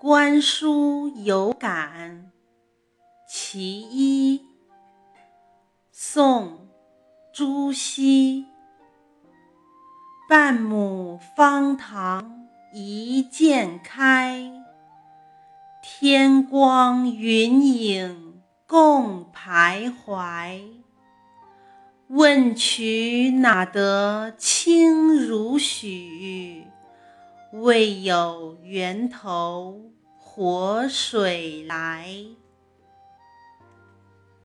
观书有感其一，宋·朱熹。半亩方塘一鉴开，天光云影共徘徊。问渠哪得清如许？为有源头活水来。